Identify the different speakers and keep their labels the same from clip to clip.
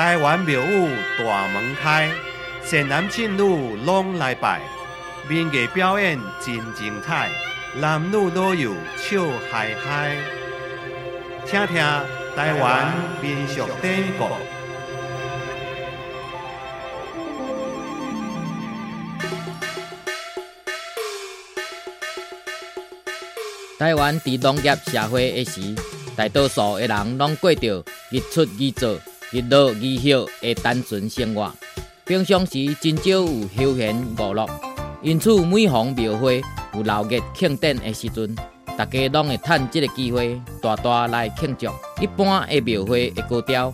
Speaker 1: 台湾庙宇大门开，善男信女拢来拜，民艺表演真精彩，男女老幼笑嗨嗨。听听台湾民俗典故。
Speaker 2: 台湾伫农业社会的时，大多数的人拢过着日出日作、日落日休的单纯生活，平常时真少有休闲娱乐。因此，每逢庙会有闹热庆典的时阵，大家拢会趁这个机会大大来庆祝。一般的庙会的高调，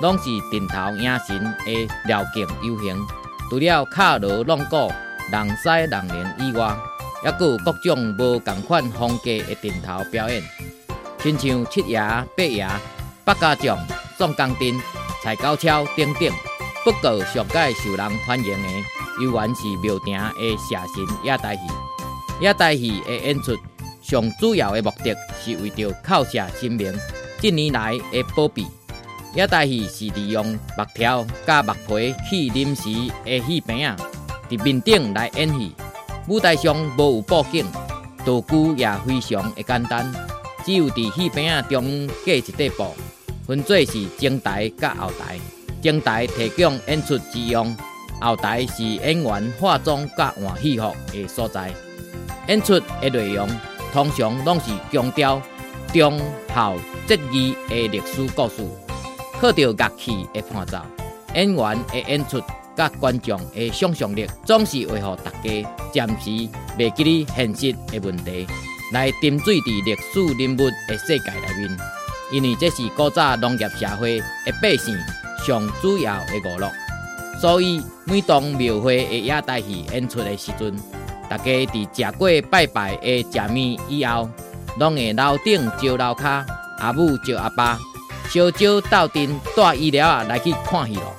Speaker 2: 拢是顶头迎神的绕境游行，除了卡锣弄鼓、人西人连以外，还有各种无同款风格的顶头表演，亲像七爷、八爷、八家将、宋江镇、踩高跷等等。不过上界受人欢迎的，依然是庙埕的社神野台戏。野台戏的演出，上主要的目的是为着靠社亲民。近年来的保庇，野台戏是利用木条加木皮去临时的戏棚啊，伫面顶来演戏。舞台上无有布景，道具也非常的简单，只有伫戏棚啊中架一块布，分做是前台甲后台。前台提供演出之用，后台是演员化妆甲换戏服的所在。演出的内容通常拢是强调忠孝节义的历史故事，靠着乐器的伴奏，演员的演出。甲观众的想象力，总是为互大家暂时袂记哩现实的问题，来沉醉伫历史人物的世界内面。因为这是古早农业社会的百姓上主要的娱乐，所以每当庙会的夜台戏演出的时阵，大家在吃过拜拜的食面以后，拢会楼顶招楼骹，阿母招阿爸，小招斗阵带医疗来去看戏咯。